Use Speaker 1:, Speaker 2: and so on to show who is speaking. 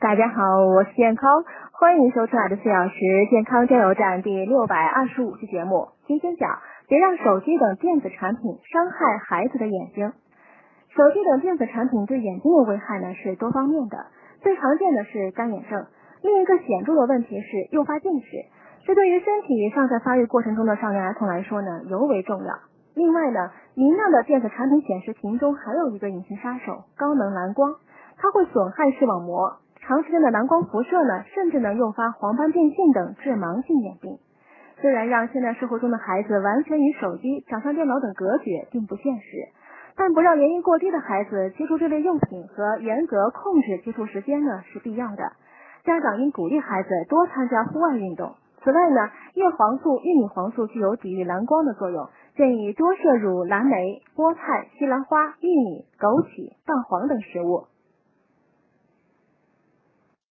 Speaker 1: 大家好，我是健康，欢迎收听爱的四小时健康加油站第六百二十五期节目。今天讲，别让手机等电子产品伤害孩子的眼睛。手机等电子产品对眼睛的危害呢是多方面的，最常见的是干眼症，另一个显著的问题是诱发近视，这对于身体尚在发育过程中的少年儿童来说呢尤为重要。另外呢，明亮的电子产品显示屏中还有一个隐形杀手——高能蓝光，它会损害视网膜。长时间的蓝光辐射呢，甚至能诱发黄斑变性等致盲性眼病。虽然让现代生活中的孩子完全与手机、掌上电脑等隔绝并不现实，但不让年龄过低的孩子接触这类用品和严格控制接触时间呢是必要的。家长应鼓励孩子多参加户外运动。此外呢，叶黄素、玉米黄素具有抵御蓝光的作用，建议多摄入蓝莓、菠菜、西兰花、玉米、枸杞、蛋黄等食物。